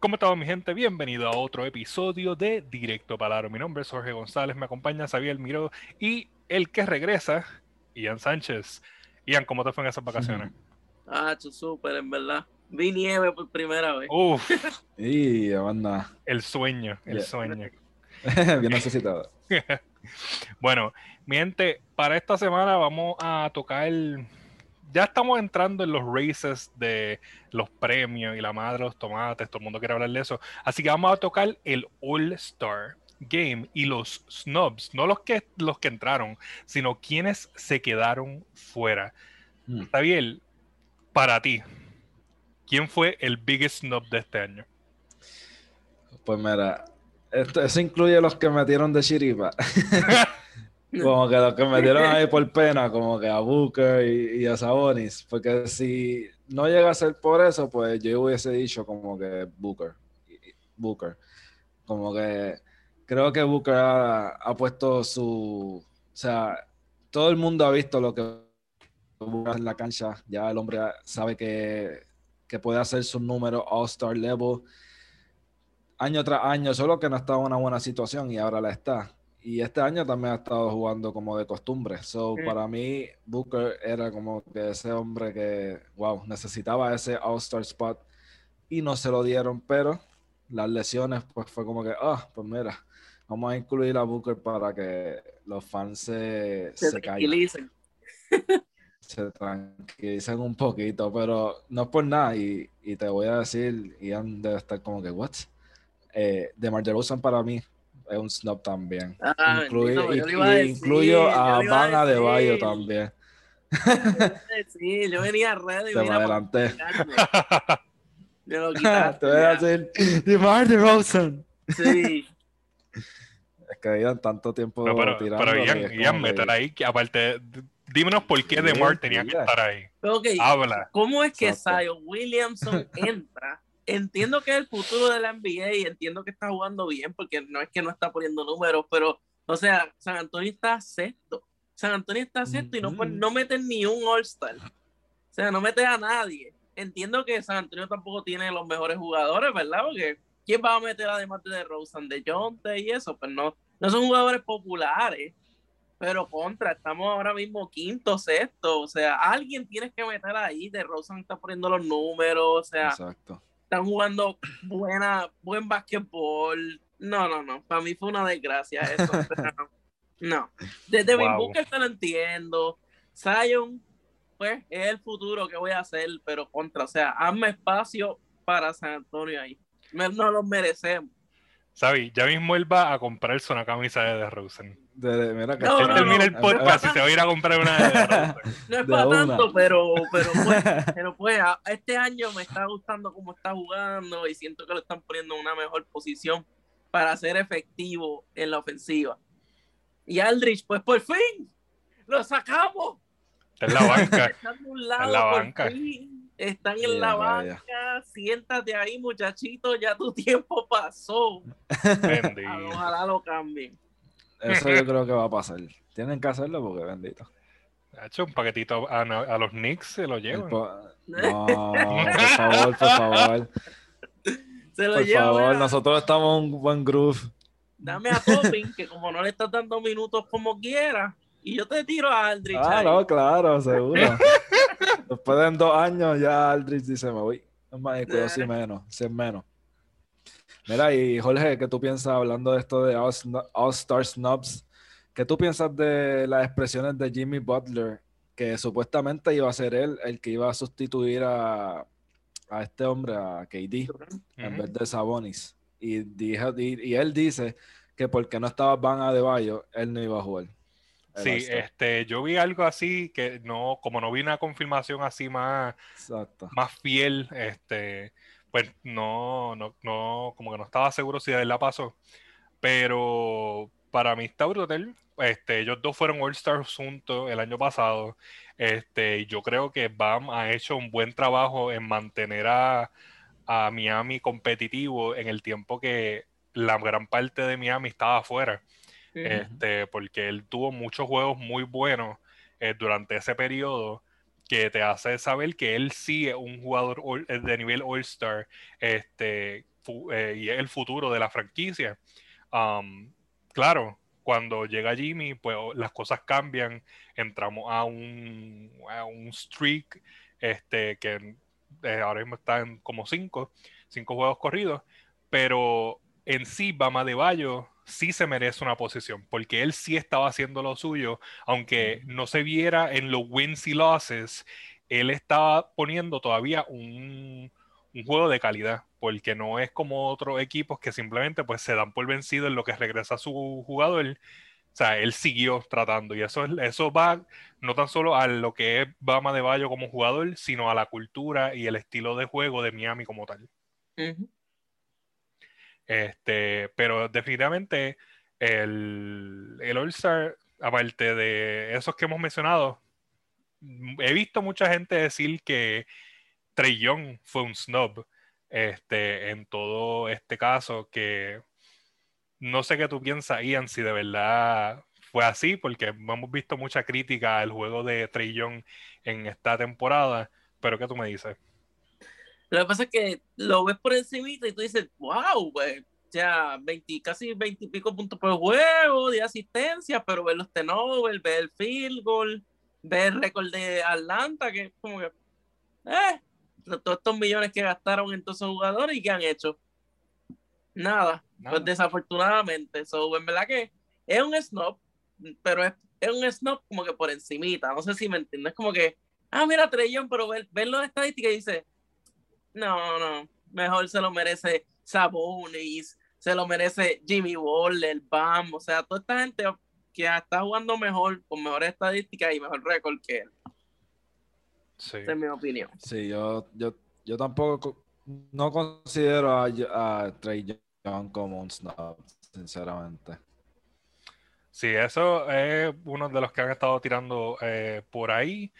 ¿Cómo estamos mi gente? Bienvenido a otro episodio de Directo Palaro. Mi nombre es Jorge González, me acompaña Xavier Miró y el que regresa, Ian Sánchez. Ian, ¿cómo te fue en esas vacaciones? Ah, súper, en verdad. Vi nieve por primera vez. Uf. y banda. El sueño, el sueño. Bien necesitado. bueno, mi gente, para esta semana vamos a tocar el ya estamos entrando en los races de los premios y la madre de los tomates, todo el mundo quiere hablar de eso. Así que vamos a tocar el All Star Game y los snubs, no los que, los que entraron, sino quienes se quedaron fuera. Mm. para ti, ¿quién fue el biggest snub de este año? Pues mira, esto, eso incluye los que metieron de chiripa. Como que los que me dieron ahí por pena, como que a Booker y, a Sabonis, porque si no llega a ser por eso, pues yo hubiese dicho como que Booker. Booker. Como que creo que Booker ha, puesto su. O sea, todo el mundo ha visto lo que en la cancha. Ya el hombre sabe que, que puede hacer su número All-Star level año tras año, solo que no estaba en una buena situación y ahora la está y este año también ha estado jugando como de costumbre. So, para mí, Booker era como que ese hombre que, wow, necesitaba ese All-Star spot y no se lo dieron, pero las lesiones, pues fue como que, ah, pues mira, vamos a incluir a Booker para que los fans se, se, tranquilicen. se tranquilicen un poquito, pero no es por nada. Y, y te voy a decir, Ian debe estar como que, what? Eh, de DeRozan para mí es un snub también. Ah, incluyo a, Van de Bayo también. Sí, yo venía red y Te me adelanté. Te lo quitaste. Te voy a decir, DeMar DeRozan. Sí. Es que habían tanto tiempo no, pero, tirando. Pero Ian, Ian meter ahí, que aparte, dímenos por qué DeMar tenía que estar ahí. Okay. Habla. ¿Cómo es que Zion Williamson entra entiendo que es el futuro de la NBA y entiendo que está jugando bien porque no es que no está poniendo números, pero, o sea, San Antonio está sexto. San Antonio está sexto y no, no meten ni un All-Star. O sea, no mete a nadie. Entiendo que San Antonio tampoco tiene los mejores jugadores, ¿verdad? Porque ¿quién va a meter además de Rosen, de Jonte y eso? Pues no, no son jugadores populares. Pero contra, estamos ahora mismo quinto, sexto. O sea, alguien tienes que meter ahí. De Rosen está poniendo los números. O sea, Exacto están jugando buena, buen basquetbol. No, no, no. Para mí fue una desgracia eso. no. Desde wow. Booker te lo entiendo. Zion, pues es el futuro que voy a hacer, pero contra, o sea, hazme espacio para San Antonio ahí. No lo merecemos. Sabi, ya mismo él va a comprarse una camisa de DeRozan. De, mira que no, termina el podcast y se va a ir a comprar una de DeRozan. No es para tanto, pero, pero, pues, pero pues este año me está gustando cómo está jugando y siento que lo están poniendo en una mejor posición para ser efectivo en la ofensiva. Y Aldrich, pues por fin, lo sacamos. Está en la banca. Está en la banca están en la banca, siéntate ahí, muchachito, ya tu tiempo pasó. Ojalá lo cambien. Eso yo creo que va a pasar. Tienen que hacerlo porque bendito. Ha hecho un paquetito a, los Knicks, se lo llevan. No, por favor, por favor. Se lo por favor, nosotros estamos en un buen groove. Dame a Topping, que como no le estás dando minutos como quiera, y yo te tiro a Aldrich. Ah, no, claro, seguro. Después de dos años ya Aldrich dice, me voy. Es más, si menos, si es menos. Mira, y Jorge, ¿qué tú piensas hablando de esto de All-Star Snubs? ¿Qué tú piensas de las expresiones de Jimmy Butler, que supuestamente iba a ser él el que iba a sustituir a, a este hombre, a KD, en vez de Sabonis? Y, dijo, y, él dice que porque no estaba Van Adebayo, él no iba a jugar. Sí, este, yo vi algo así que no, como no vi una confirmación así más, más fiel, este, pues no, no, no, como que no estaba seguro si de verdad pasó. Pero para mí está brutal. Este, ellos dos fueron All Stars juntos el año pasado. Este, y yo creo que Bam ha hecho un buen trabajo en mantener a, a Miami competitivo en el tiempo que la gran parte de Miami estaba afuera este, porque él tuvo muchos juegos muy buenos eh, durante ese periodo que te hace saber que él sí es un jugador eh, de nivel All-Star, este, eh, y es el futuro de la franquicia. Um, claro, cuando llega Jimmy, pues las cosas cambian, entramos a un, a un streak este, que ahora mismo están como cinco, cinco juegos corridos, pero en sí Bama de Bayo sí se merece una posición, porque él sí estaba haciendo lo suyo, aunque no se viera en los wins y losses, él estaba poniendo todavía un, juego de calidad, porque no es como otros equipos que simplemente pues se dan por vencido en lo que regresa su jugador. O sea, él siguió tratando y eso, eso va no tan solo a lo que es Bama de Bayo como jugador, sino a la cultura y el estilo de juego de Miami como tal. Este, pero definitivamente el, el All-Star, aparte de esos que hemos mencionado, he visto mucha gente decir que Trey Young fue un snob este, en todo este caso, que no sé qué tú piensas, Ian, si de verdad fue así, porque hemos visto mucha crítica al juego de Trey Young en esta temporada, pero ¿qué tú me dices? Lo que pasa es que lo ves por encima y tú dices, wow. O sea, 20, casi 20 y pico puntos por juego de asistencia, pero ver los tenovers, ver el field goal, ver el récord de Atlanta, que es como que, eh, todos estos millones que gastaron en todos esos jugadores y que han hecho. Nada, pues desafortunadamente. So, en verdad que es un snob, pero es, es, un snob como que por encimita. No sé si me entiendes. como que, ah, mira, Trellón, pero ver, verlo de estadística y dice, no, no, mejor se lo merece Sabonis, se lo merece Jimmy Waller, Bam, o sea, toda esta gente que está jugando mejor, con mejores estadísticas y mejor récord que él. Sí. Esa es mi opinión. Sí, yo, yo, yo tampoco no considero a, a Trey Young como un snob, sinceramente. Sí, eso es uno de los que han estado tirando eh, por ahí.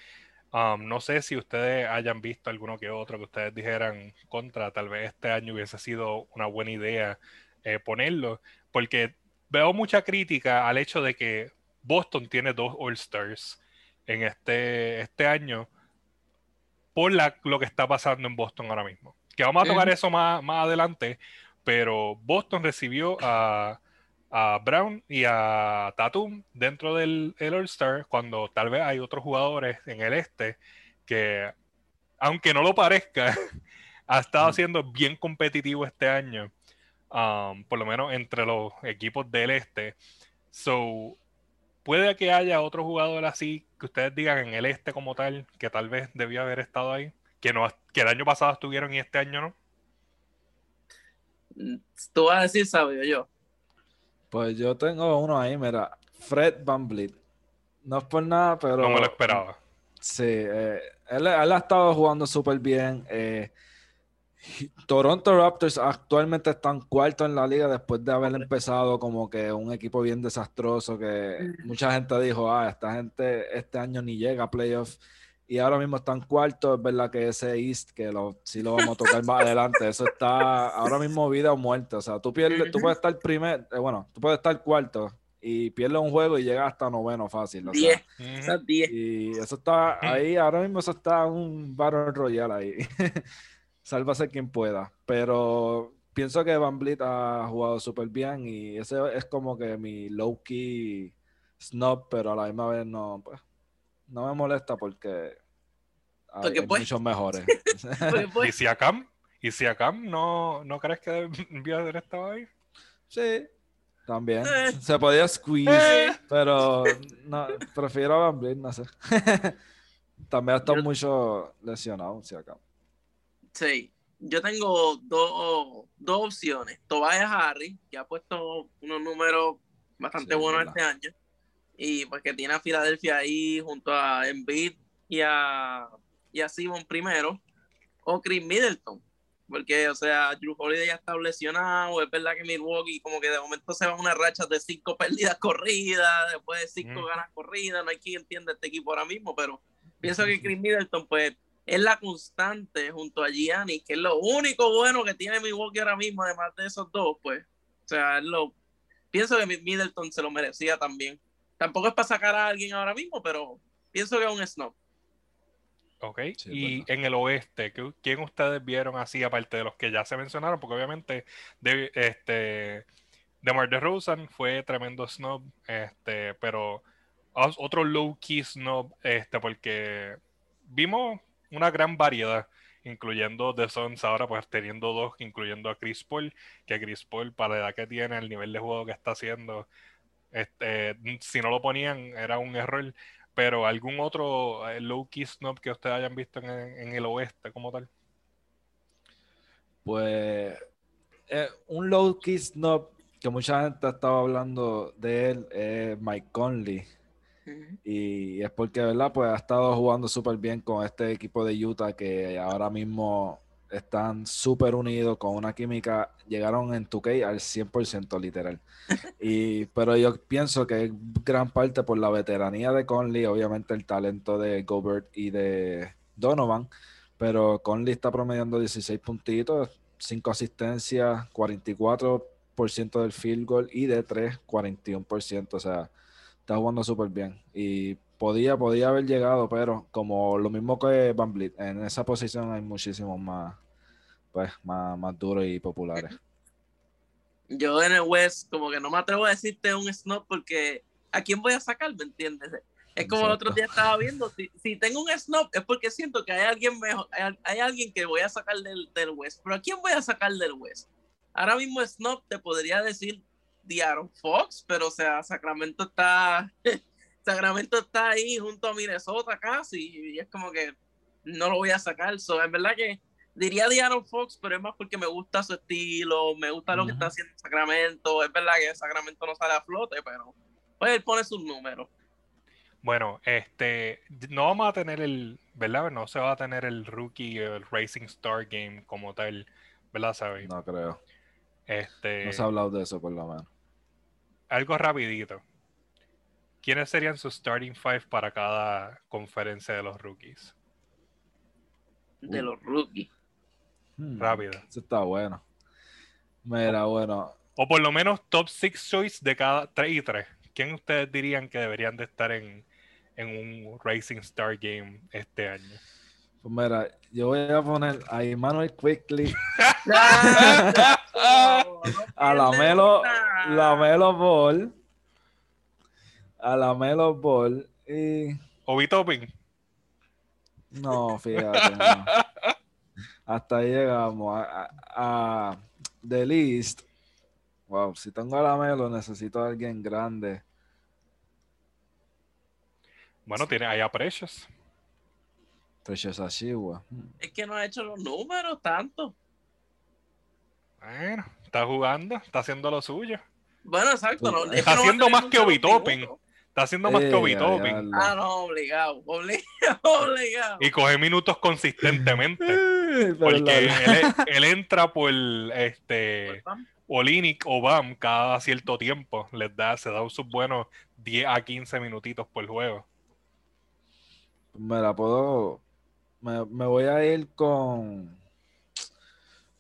Um, no sé si ustedes hayan visto alguno que otro que ustedes dijeran contra, tal vez este año hubiese sido una buena idea eh, ponerlo, porque veo mucha crítica al hecho de que Boston tiene dos All-Stars en este, este año por lo que está pasando en Boston ahora mismo. Que vamos a tocar eso más, más adelante, pero Boston recibió a a Brown y a Tatum dentro del All-Star, cuando tal vez hay otros jugadores en el este que, aunque no lo parezca, ha estado siendo bien competitivo este año, um, por lo menos entre los equipos del este. So, puede que haya otro jugador así que ustedes digan en el este como tal, que tal vez debió haber estado ahí, que, no, que el año pasado estuvieron y este año no. Tú vas a decir, sabio yo. Pues yo tengo uno ahí, mira, Fred Van No es por nada, pero... No me lo esperaba. Sí, eh, él, ha estado jugando súper bien. Eh, Toronto Raptors actualmente están cuarto en la liga después de haber empezado como que un equipo bien desastroso que mucha gente dijo, ah, esta gente este año ni llega a playoffs y ahora mismo están cuarto, es verdad que ese East, que lo, sí lo vamos a tocar más adelante, eso está ahora mismo vida o muerte, o sea, tú pierdes, tú puedes estar primer, eh, bueno, tú puedes estar cuarto y pierdes un juego y llegas hasta noveno fácil. O diez, Y eso está ahí, ahora mismo eso está un Battle Royale ahí. Sálvase quien pueda, pero pienso que Van Blit ha jugado súper bien y ese es como que mi low-key snob, pero a la misma vez no, pues no me molesta porque hay, muchos mejores. ¿Y si Acam? ¿Y si Acam no, no crees que debió haber estado ahí? Sí, también. Eh. Se podía squeeze, eh. pero no, prefiero a Van no sé. también ha estado mucho lesionado, si Acam. Sí, yo tengo dos, dos opciones. Tobias Harry, que ha puesto unos números bastante buenos este año y pues que tiene a Filadelfia ahí junto a Embiid y a, y a Simon primero, o Chris Middleton, porque, o sea, Drew Holiday ya está lesionado, es verdad que Milwaukee como que de momento se va una racha de cinco pérdidas corridas, después de cinco ganas corridas, no hay quien entienda este equipo ahora mismo, pero pienso que Chris Middleton, pues, es la constante junto a Gianni, que es lo único bueno que tiene Milwaukee ahora mismo, además de esos dos, pues, o sea, es lo, pienso que Middleton se lo merecía también. Tampoco es para sacar a alguien ahora mismo, pero pienso que es un snob. Ok, y en el oeste, ¿quién ustedes vieron así, aparte de los que ya se mencionaron? Porque obviamente de, este, DeMar DeRozan fue tremendo snob, este, pero otro low-key snob, este, porque vimos una gran variedad, incluyendo The Suns ahora pues teniendo dos, incluyendo a Chris Paul, que Chris Paul para la edad que tiene, el nivel de juego que está haciendo, este, si no lo ponían era un error pero algún otro eh, low key snob que ustedes hayan visto en, el oeste como tal. Pues eh, un low key snob que mucha gente estaba hablando de él es Mike Conley. Y es porque, ¿verdad? Pues ha estado jugando súper bien con este equipo de Utah que ahora mismo están súper unidos con una química, llegaron en 2K al 100% literal. Y, pero yo pienso que es gran parte por la veteranía de Conley, obviamente el talento de Gobert y de Donovan, pero Conley está promediando 16 puntitos, 5 asistencias, 44% del field goal y de 3, 41%, o sea, está jugando súper bien. Y podía, podía haber llegado, pero como lo mismo que Van Vliet, en esa posición hay muchísimos más, pues, más, más duros y populares. Yo en el West, como que no me atrevo a decirte un snob porque ¿a quién voy a sacar? ¿Me entiendes? Es como el otro día estaba viendo, si, si, tengo un snob es porque siento que hay alguien mejor, hay, alguien que voy a sacar del, del, West, pero ¿a quién voy a sacar del West? Ahora mismo snob te podría decir Diaron Fox, pero o sea, Sacramento está Sacramento está ahí junto a Minnesota casi y es como que no lo voy a sacar. So, en verdad que diría Diaron Fox, pero es más porque me gusta su estilo, me gusta lo que está haciendo Sacramento. Es verdad que Sacramento no sale a flote, pero pues él pone sus números. Bueno, este, no vamos a tener el, ¿verdad? No se va a tener el rookie, el Racing Star Game como tal, ¿verdad, Sabi? No creo. Este, no se ha hablado de eso por lo menos. Algo rapidito. ¿Quiénes serían sus starting five para cada conferencia de los rookies? De los rookies. Hmm, Rápido. Eso está bueno. Mira, bueno. O por lo menos top six choice de cada 3 y 3. ¿Quién ustedes dirían que deberían de estar en, un Racing Star Game este año? Pues mira, yo voy a poner a Emmanuel Quickly. a la Melo, la Melo Ball a la Melo Ball y. ¿Obi Topping? No, fíjate. Hasta ahí llegamos. A, a, The List. Wow, si tengo a la Melo, necesito a alguien grande. Bueno, tiene ahí a Precious. Precious Ashiwa. Es que no ha hecho los números tanto. Bueno, está jugando, está haciendo lo suyo. Bueno, exacto. No, está haciendo más que Obi Topping. Está haciendo más que Obi Ah, no, obligado, obligado, Y coge minutos consistentemente. porque él, entra por este Olinic o BAM cada cierto tiempo. Les da, se da sus buenos 10 a 15 minutitos por juego. Me la puedo. Me, voy a ir con.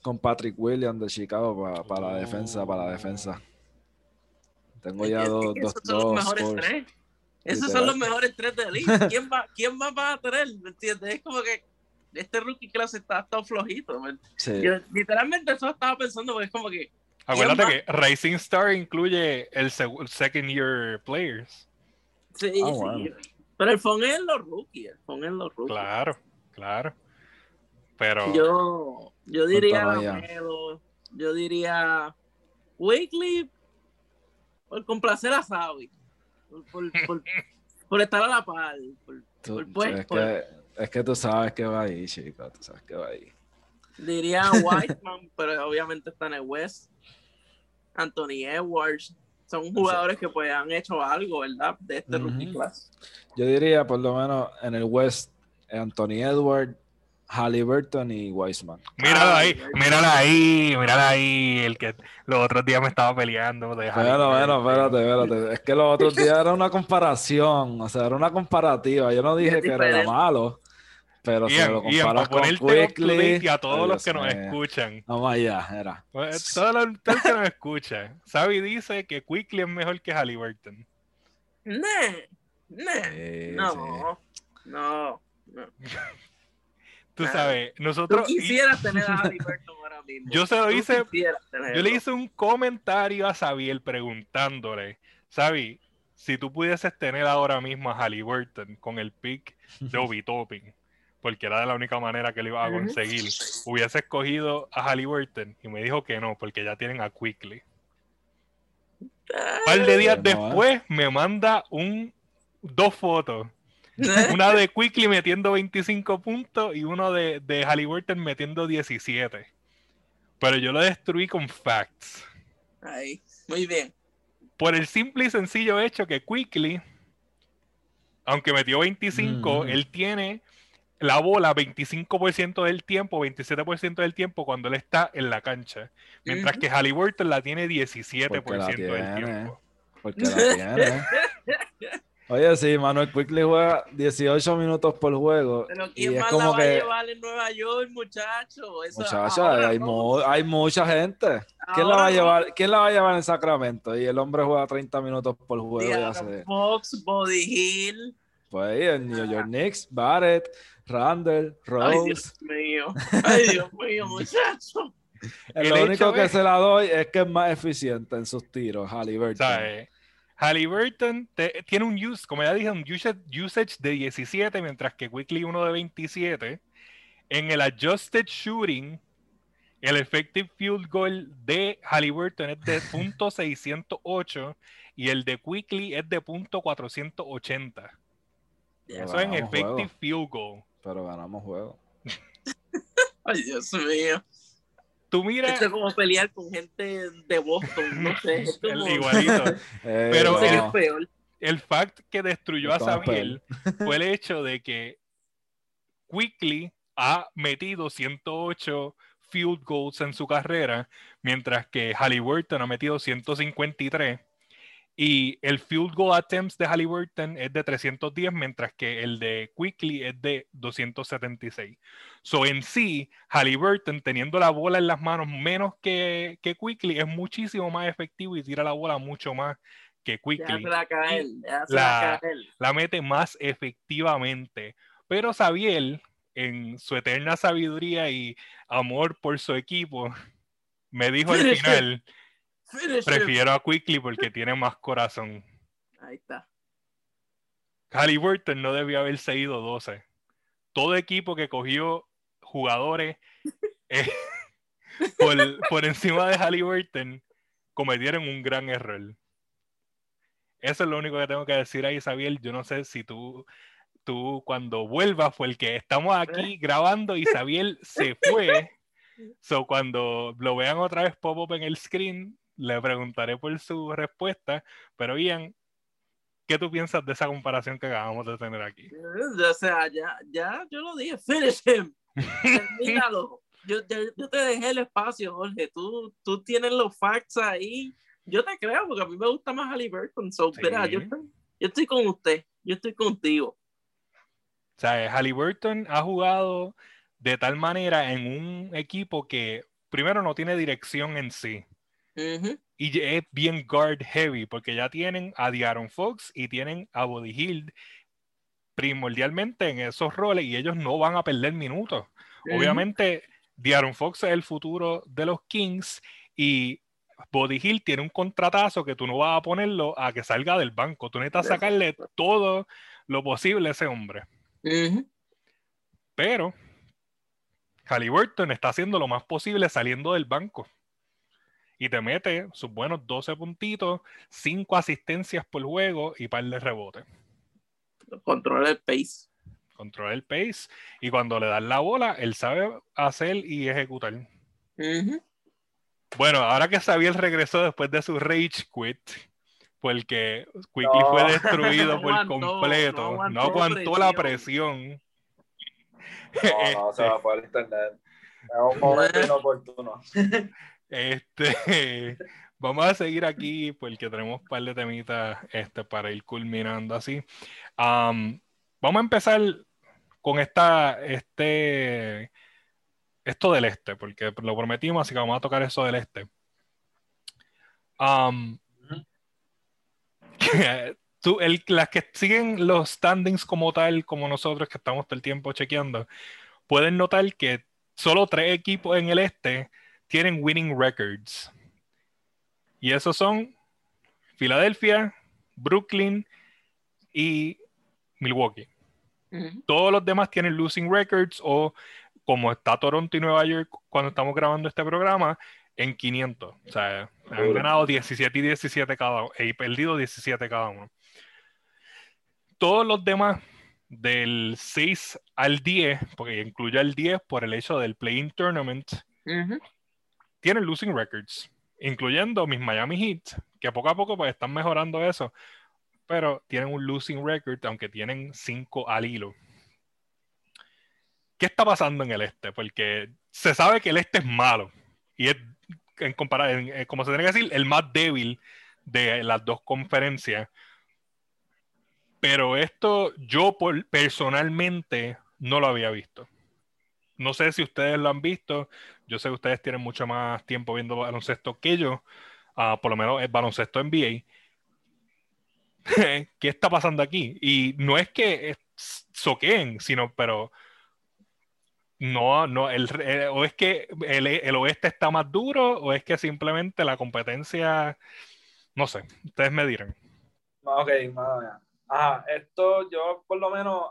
Con Patrick Williams de Chicago para, la defensa, para la defensa. Tengo ya dos, dos, esos son los mejores tres. Esos son los mejores tres de la ¿Quién va, quién más va a tener? ¿Me entiendes? Es como que este rookie clase está todo flojito. literalmente eso estaba pensando porque es como que. Acuérdate que Racing Star incluye el, second year players. Sí, ah, sí. Pero el phone es los rookies. El phone es los rookies. Claro, claro. Pero. Yo, yo diría. Yo diría. Weekly por complacer a Sabi, por, estar a la par. es, que, es, que, tú sabes que va ahí, chico, tú sabes que va ahí. Diría Whiteman, pero obviamente está en el West. Anthony Edwards. Son jugadores que pues han hecho algo, ¿verdad? De este rookie class. Yo diría, por lo menos, en el West, Anthony Edwards, Halliburton y Weisman. Mírala ahí, mírala ahí, mírala ahí, el que los otros días me estaba peleando. bueno, bueno, espérate, espérate. Es que los otros días era una comparación, o sea, era una comparativa. Yo no dije que era malo, pero si lo comparas con Quickly... Y a todos los que nos escuchan. Vamos allá, era. Pues, todos los, que nos escuchan. Sabi dice que Quickly es mejor que Halliburton. no, no, no. Tú sabes, nosotros. Tú quisieras tener a Halliburton ahora mismo. Yo se lo hice. Yo le hice un comentario a Xavier preguntándole, Xavi, si tú pudieses tener ahora mismo a Halliburton con el pick de Obi Topping, porque era de la única manera que lo iba a conseguir, hubiese escogido a Halliburton y me dijo que no, porque ya tienen a Quickly. Un par de días después me manda un dos fotos Una de Quickly metiendo 25 puntos y uno de, de Halliburton metiendo 17. Pero yo lo destruí con facts. Ahí, muy bien. Por el simple y sencillo hecho que Quickly, aunque metió 25, él tiene la bola 25% del tiempo, 27% del tiempo cuando él está en la cancha. Mientras que Halliburton la tiene 17% del tiempo. Porque la tiene. Oye, sí, Manuel Quickly juega 18 minutos por juego. Pero ¿quién más la va a llevar en Nueva York, muchacho? hay, hay, mucha gente. ¿Quién la, va a llevar, ¿Quién la va a llevar en Sacramento? Y el hombre juega 30 minutos por juego. Ya Fox, Body Hill. Pues en New York Knicks, Barrett, Randall, Rose. Ay, Dios mío. Ay, Dios mío, muchacho. Lo único que se la doy es que es más eficiente en sus tiros, Halliburton. Halliburton tiene un use, como ya dije, un usage, de 17, mientras que Quickly uno de 27. En el adjusted shooting, el effective field goal de Halliburton es de .608 y el de Quickly es de .480. Eso es en effective field goal. Pero ganamos juego. Ay, Dios mío tú. Esto es como pelear con gente de Boston, no sé. el igualito. Eh, Pero el, peor. el fact que destruyó a Samuel fue el hecho de que Quickly ha metido 108 field goals en su carrera, mientras que Halliburton ha metido 153 y el field goal attempts de Halliburton es de 310, mientras que el de Quickly es de 276. So en sí, Halliburton teniendo la bola en las manos menos que, que Quickly es muchísimo más efectivo y tira la bola mucho más que Quickly. La, la, mete más efectivamente. Pero Xavier, en su eterna sabiduría y amor por su equipo, me dijo al final. Prefiero a Quickly porque tiene más corazón. Ahí está. Halliburton no debió haber seguido 12. Todo equipo que cogió jugadores eh, por, encima de Halliburton cometieron un gran error. Eso es lo único que tengo que decir ahí, Isabel. Yo no sé si tú, tú cuando vuelvas, fue el que estamos aquí grabando, Isabel se fue. So, cuando lo vean otra vez pop-up en el screen, le preguntaré por su respuesta, pero Ian, ¿qué tú piensas de esa comparación que acabamos de tener aquí? O sea, ya, ya yo lo dije, finish him. Termínalo. Yo, yo, te dejé el espacio, Jorge. Tú, tú tienes los facts ahí. Yo te creo, porque a mí me gusta más Halliburton. So, yo, estoy, yo estoy con usted. Yo estoy contigo. O sea, Halliburton ha jugado de tal manera en un equipo que primero no tiene dirección en sí. Y es bien guard heavy, porque ya tienen a Diaron Fox y tienen a Body Hill primordialmente en esos roles y ellos no van a perder minutos. Obviamente, Diaron Fox es el futuro de los Kings y Body Hill tiene un contratazo que tú no vas a ponerlo a que salga del banco. Tú necesitas sacarle todo lo posible a ese hombre. Pero Halliburton está haciendo lo más posible saliendo del banco y te mete sus buenos 12 puntitos, 5 asistencias por juego y par de rebotes. Controla el pace. Controla el pace y cuando le dan la bola, él sabe hacer y ejecutar. Bueno, ahora que Xavier regresó después de su rage quit, porque Quickly fue destruido por completo, no aguantó, la presión. No, no, se va por el internet. Es un momento inoportuno. Este, vamos a seguir aquí porque tenemos un par de temitas este, para ir culminando así. vamos a empezar con esta, este, esto del este, porque lo prometimos, así que vamos a tocar eso del este. tú, el, las que siguen los standings como tal, como nosotros que estamos todo el tiempo chequeando, pueden notar que solo tres equipos en el este tienen winning records. Y esos son Filadelfia, Brooklyn y Milwaukee. Todos los demás tienen losing records o como está Toronto y Nueva York cuando estamos grabando este programa, en 500. O sea, han ganado 17 y 17 cada uno y perdido 17 cada uno. Todos los demás del 6 al 10, porque incluye el 10 por el hecho del Playing Tournament, tienen losing records, incluyendo mis Miami Heat, que poco a poco pues están mejorando eso, pero tienen un losing record, aunque tienen 5 al hilo. ¿Qué está pasando en el este? Porque se sabe que el este es malo y es, en comparación, como se tiene que decir, el más débil de las dos conferencias. Pero esto yo personalmente no lo había visto. No sé si ustedes lo han visto. Yo sé que ustedes tienen mucho más tiempo viendo baloncesto que yo. Ah, por lo menos el baloncesto NBA. ¿Qué está pasando aquí? Y no es que soqueen, sino, pero no, no, el, eh, o es que el, el, oeste está más duro, o es que simplemente la competencia, no sé, ustedes me dirán. Ok, Ajá, esto yo por lo menos,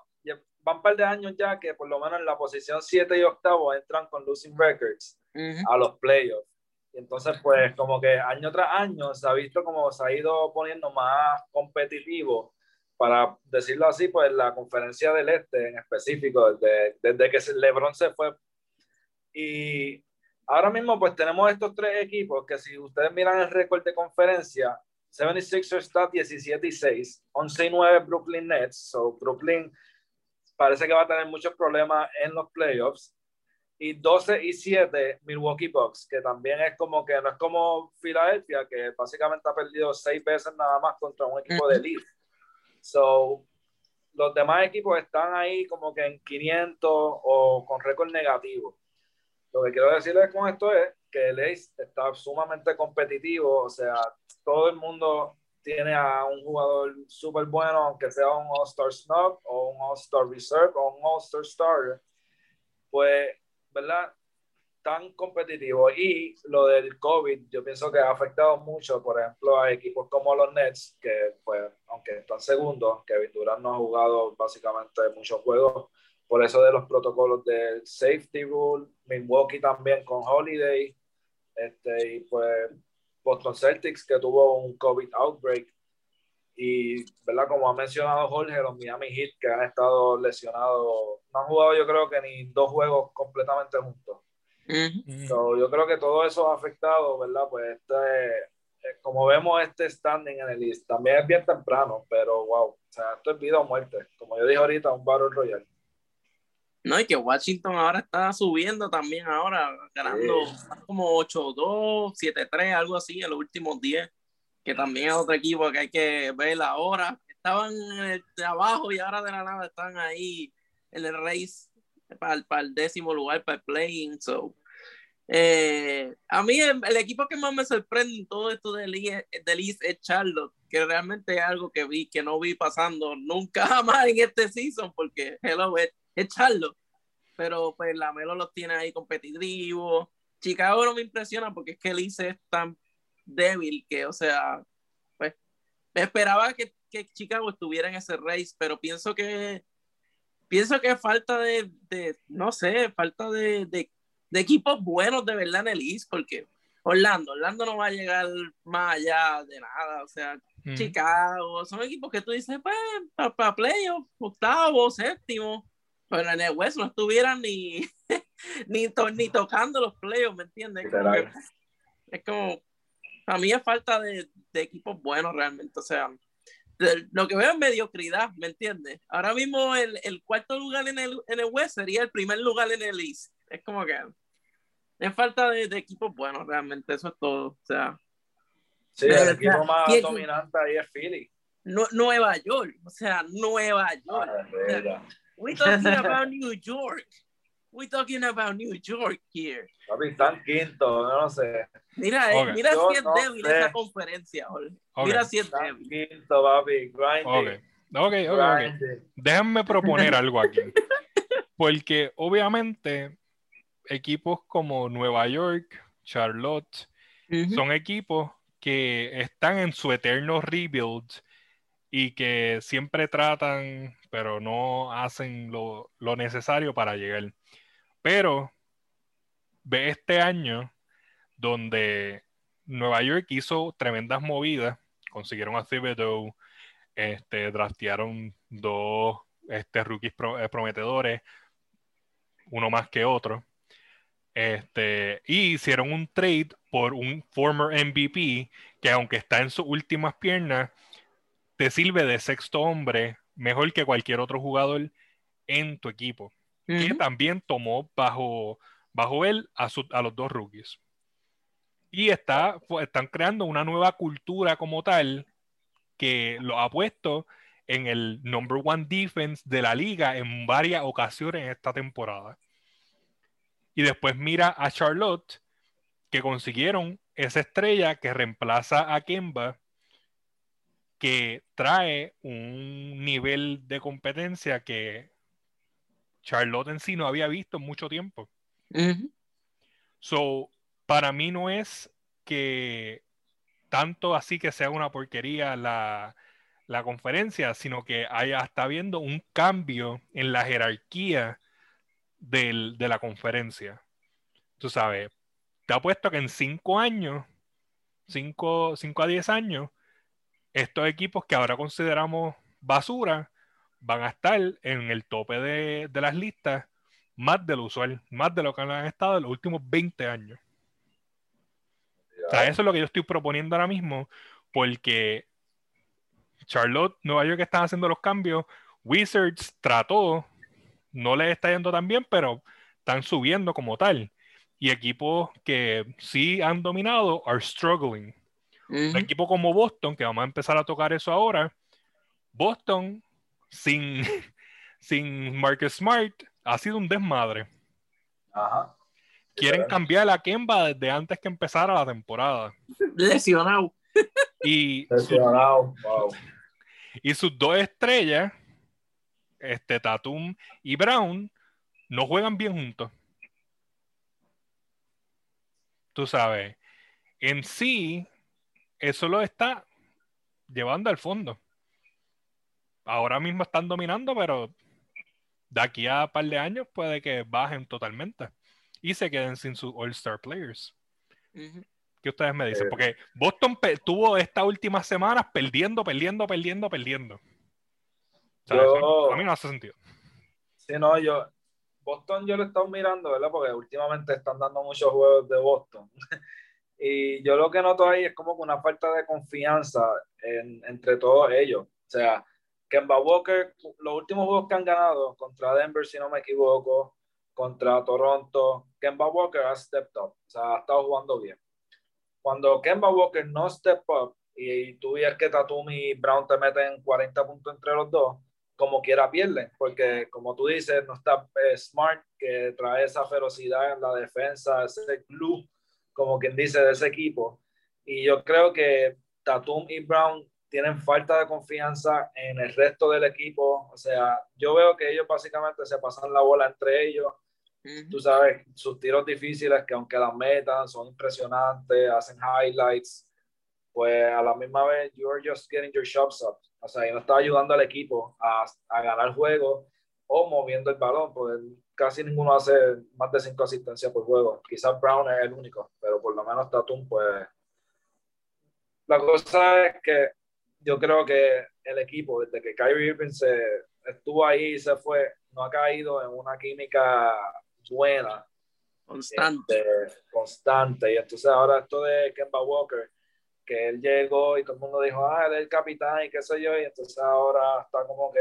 van un par de años ya que por lo menos en la posición 7 y octavo entran con losing records a los playoffs. Y entonces, pues, como que año tras año se ha visto como se ha ido poniendo más competitivo, para decirlo así, pues la conferencia del Este en específico, desde, desde que LeBron se fue. Y ahora mismo, pues tenemos estos tres equipos que si ustedes miran el récord de conferencia, 76ers está 17 y 6, 11 y 9 Brooklyn Nets, so Brooklyn parece que va a tener muchos problemas en los playoffs y 12 y 7 Milwaukee Bucks, que también es como que no es como Filadelfia, que básicamente ha perdido seis veces nada más contra un equipo de elite. So, los demás equipos están ahí como que en 500 o con récord negativo. Lo que quiero decirles con esto es que el Ace está sumamente competitivo, o sea, todo el mundo tiene a un jugador súper bueno, aunque sea un All-Star Snub o un All-Star Reserve o un All-Star Starter, pues ¿verdad? Tan competitivo. Y lo del COVID, yo pienso que ha afectado mucho, por ejemplo, a equipos como los Nets, que pues, aunque están segundos, Kevin Durant no ha jugado básicamente muchos juegos, por eso de los protocolos del safety rule, Milwaukee también con Holiday, este, y pues Boston Celtics que tuvo un COVID outbreak. Y, ¿verdad? Como ha mencionado Jorge, los Miami Heat que han estado lesionados, no han jugado yo creo que ni dos juegos completamente juntos. yo creo que todo eso ha afectado, ¿verdad? Pues este, eh, como vemos este standing en el list, también es bien temprano, pero wow, o sea, esto es vida o muerte. Como yo dije ahorita, un Battle Royale. No, y que Washington ahora está subiendo también ahora, ganando como 8-2, 7-3, algo así en los últimos 10 que también es otro equipo que hay que ver ahora. Estaban en el, abajo y ahora de la nada están ahí en el race para, para el décimo lugar, para el playing. So, eh, a mí el, equipo que más me sorprende en todo esto de Liz, es Charlotte, que realmente es algo que vi, que no vi pasando nunca jamás en este season, porque hello, es, es Charlotte. Pero pues la Melo los tiene ahí competitivos. Chicago no me impresiona porque es que Liz es tan débil que, o sea, pues esperaba que, que Chicago estuviera en ese race, pero pienso que pienso que falta de, de no sé, falta de, de, de, equipos buenos de verdad en el East, porque Orlando, Orlando no va a llegar más allá de nada, o sea, Chicago, son equipos que tú dices, pues, para pa playoff, octavo, séptimo, pero en el West no estuvieran ni, ni, ni tocando los playoffs, ¿me entiendes? es como, a mí es falta de, de equipos buenos realmente. O sea, lo que veo es mediocridad, ¿me entiendes? Ahora mismo el, el, cuarto lugar en el, en el West sería el primer lugar en el East. Es como que es falta de, de equipos buenos realmente, eso es todo. O sea, sí, el equipo más dominante ahí es Philly. Nueva York, o sea, Nueva York. Ah, we talking about New York. We talking about New York here. Papi, están quinto, no sé. Mira, eh, mira si es débil esa conferencia, Mira si es débil. Quinto, papi, grinding. Ok, ok, ok. Déjenme proponer algo aquí. Porque obviamente equipos como Nueva York, Charlotte, son equipos que están en su eterno rebuild y que siempre tratan, pero no hacen lo, lo necesario para llegar. Pero ve este año donde Nueva York hizo tremendas movidas, consiguieron a Thibodeau, este, draftearon dos este, rookies eh, prometedores, uno más que otro. Este, y hicieron un trade por un former MVP que aunque está en sus últimas piernas, te sirve de sexto hombre mejor que cualquier otro jugador en tu equipo. Que también tomó bajo, bajo él a, a los dos rookies. Y está, están creando una nueva cultura como tal que lo ha puesto en el number one defense de la liga en varias ocasiones esta temporada. Y después mira a Charlotte, que consiguieron esa estrella que reemplaza a Kemba, que trae un nivel de competencia que Charlotte en sí no había visto en mucho tiempo. So, para mí no es que tanto así que sea una porquería la, conferencia, sino que haya, está habiendo un cambio en la jerarquía de la conferencia. Tú sabes, te apuesto que en cinco años, cinco, cinco a diez años, estos equipos que ahora consideramos basura van a estar en el tope de, de las listas más del usual, más de lo que han estado en los últimos 20 años. O sea, eso es lo que yo estoy proponiendo ahora mismo, porque Charlotte, Nueva York están haciendo los cambios, Wizards trató, no le está yendo tan bien, pero están subiendo como tal. Y equipos que sí han dominado are struggling. Un equipo como Boston, que vamos a empezar a tocar eso ahora, Boston sin, sin Marcus Smart ha sido un desmadre. Ajá quieren cambiar la Kemba desde antes que empezara la temporada. Lesionado. Y, Lesionado. y sus dos estrellas, este Tatum y Brown, no juegan bien juntos. Tú sabes, en sí, eso lo está llevando al fondo. Ahora mismo están dominando, pero de aquí a un par de años puede que bajen totalmente y se queden sin sus All-Star Players. ¿Qué ustedes me dicen? Eh. Porque Boston tuvo estas últimas semanas perdiendo, perdiendo, perdiendo, perdiendo. a mí no hace sentido. Sí, no, yo. Boston yo lo he estado mirando, ¿verdad? Porque últimamente están dando muchos juegos de Boston. y yo lo que noto ahí es como una falta de confianza entre todos ellos. O sea, Kemba Walker, los últimos juegos que han ganado contra Denver, si no me equivoco, contra Toronto, Kemba Walker ha stepped up, o sea, ha estado jugando bien. Cuando Kemba Walker no step up y, tú ves que Tatum y Brown te meten 40 puntos entre los dos, como quiera pierden, porque como tú dices, no está eh, Smart, que trae esa ferocidad en la defensa, ese glue, como quien dice, de ese equipo. Y yo creo que Tatum y Brown tienen falta de confianza en el resto del equipo. O sea, yo veo que ellos básicamente se pasan la bola entre ellos Tú sabes, sus tiros difíciles que aunque las metan son impresionantes, hacen highlights, pues a la misma vez you're just getting your shots up. O sea, y no está ayudando al equipo a, a ganar juego o moviendo el balón, porque casi ninguno hace más de cinco asistencias por juego. Quizás Brown es el único, pero por lo menos Tatum, pues... La cosa es que yo creo que el equipo, desde que Kyrie Irving se estuvo ahí y se fue, no ha caído en una química buena. Constante. Este, constante. Y entonces ahora esto de Kemba Walker, que él llegó y todo el mundo dijo, ah, él es el capitán y qué sé yo, y entonces ahora está como que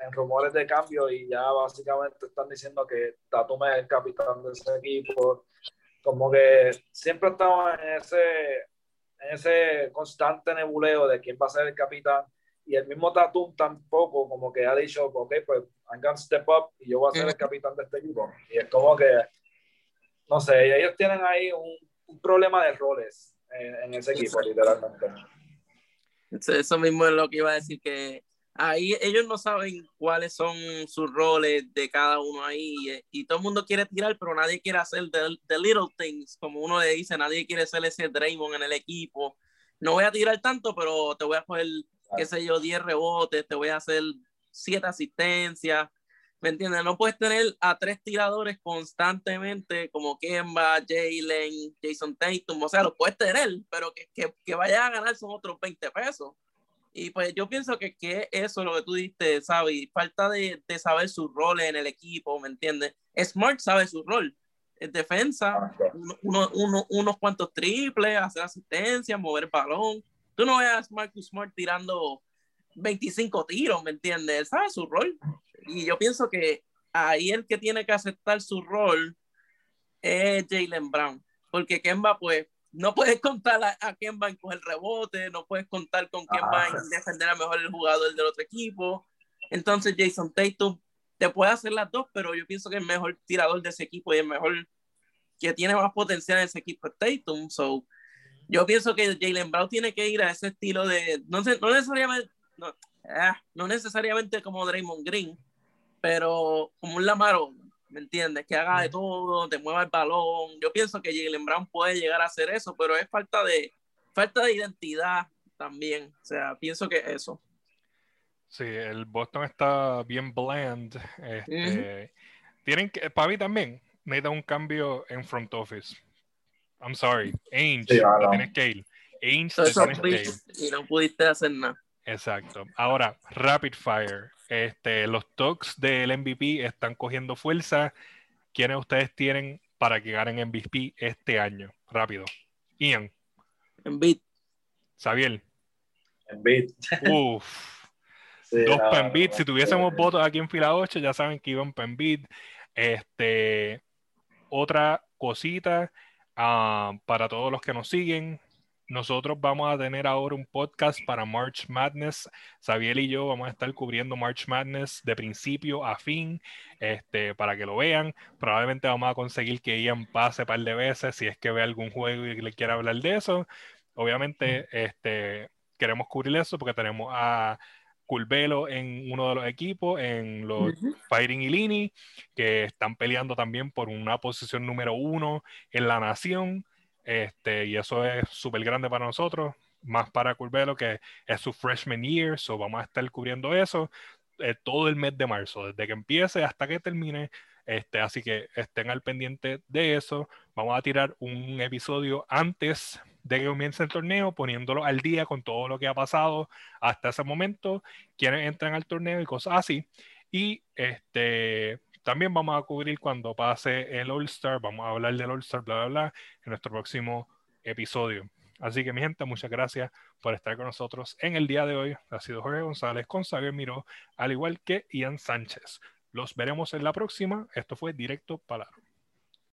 en rumores de cambio y ya básicamente están diciendo que Tatum es el capitán de ese equipo. Como que siempre estamos en ese, en ese constante nebuleo de quién va a ser el capitán y el mismo Tatum tampoco como que ha dicho, ok, pues I'm gonna step up y yo voy a ser el capitán de este equipo. Y es como que, no sé, ellos tienen ahí un, un problema de roles en, ese equipo, literalmente. Eso mismo es lo que iba a decir, que ahí ellos no saben cuáles son sus roles de cada uno ahí y, todo el mundo quiere tirar, pero nadie quiere hacer the, little things, como uno le dice, nadie quiere ser ese Draymond en el equipo. No voy a tirar tanto, pero te voy a poner, qué sé yo, 10 rebotes, te voy a hacer 7 asistencias. ¿Me entiendes? No puedes tener a tres tiradores constantemente como Kemba, Jalen, Jason Tatum. O sea, lo puedes tener, pero que, que, que vaya a ganar son otros 20 pesos. Y pues yo pienso que, que eso es lo que tú dijiste, ¿sabes? Falta de, de saber su rol en el equipo, ¿me entiendes? Smart sabe su rol. En defensa, ah, uno, uno, unos cuantos triples, hacer asistencia, mover el balón. Tú no veas a Marcus Smart tirando 25 tiros, ¿me entiendes? Él sabe su rol. Y yo pienso que ahí el que tiene que aceptar su rol es Jalen Brown. Porque Kemba, pues, no puedes contar a, a quién va a coger rebote, no puedes contar con quién va a ah. defender a mejor el jugador del otro equipo. Entonces Jason Tatum te puede hacer las dos, pero yo pienso que el mejor tirador de ese equipo y el mejor que tiene más potencial en ese equipo es Tatum. So, yo pienso que Jalen Brown tiene que ir a ese estilo de, no, sé, no necesariamente, no, ah, no necesariamente como Draymond Green, pero como un Lamaro, ¿me entiendes? Que haga de todo, te mueva el balón. Yo pienso que Jalen Brown puede llegar a hacer eso, pero es falta de, falta de identidad también. O sea, pienso que eso. Sí, el Boston está bien bland. Este, tienen que, para mí también, necesita un cambio en front office. I'm sorry, Ainge, tienes que ir. Ainge, Y no pudiste hacer nada. Exacto. Ahora, Rapid Fire. Este, los talks del MVP están cogiendo fuerza. ¿Quiénes ustedes tienen para que ganen MVP este año? Rápido. Ian. Embiid. Xavier. Embiid. Uf. Dos no, Si tuviésemos votos aquí en fila 8, ya saben que iban Embiid. Este, otra cosita ah, para todos los que nos siguen nosotros vamos a tener ahora un podcast para March Madness. Xavier y yo vamos a estar cubriendo March Madness de principio a fin, este, para que lo vean. Probablemente vamos a conseguir que Ian pase un par de veces si es que ve algún juego y le quiera hablar de eso. Obviamente, este, queremos cubrir eso porque tenemos a Culvelo en uno de los equipos, en los Fighting Ilini, que están peleando también por una posición número uno en la nación. Este, y eso es súper grande para nosotros, más para Curvelo, que es su freshman year, so vamos a estar cubriendo eso eh, todo el mes de marzo, desde que empiece hasta que termine. Este, así que estén al pendiente de eso. Vamos a tirar un episodio antes de que comience el torneo, poniéndolo al día con todo lo que ha pasado hasta ese momento, quienes entran al torneo y cosas así. Y este, también vamos a cubrir cuando pase el All Star, vamos a hablar del All Star, bla, bla, bla, en nuestro próximo episodio. Así que mi gente, muchas gracias por estar con nosotros en el día de hoy. Ha sido Jorge González con Xavier Miró, al igual que Ian Sánchez. Los veremos en la próxima. Esto fue Directo Palabra.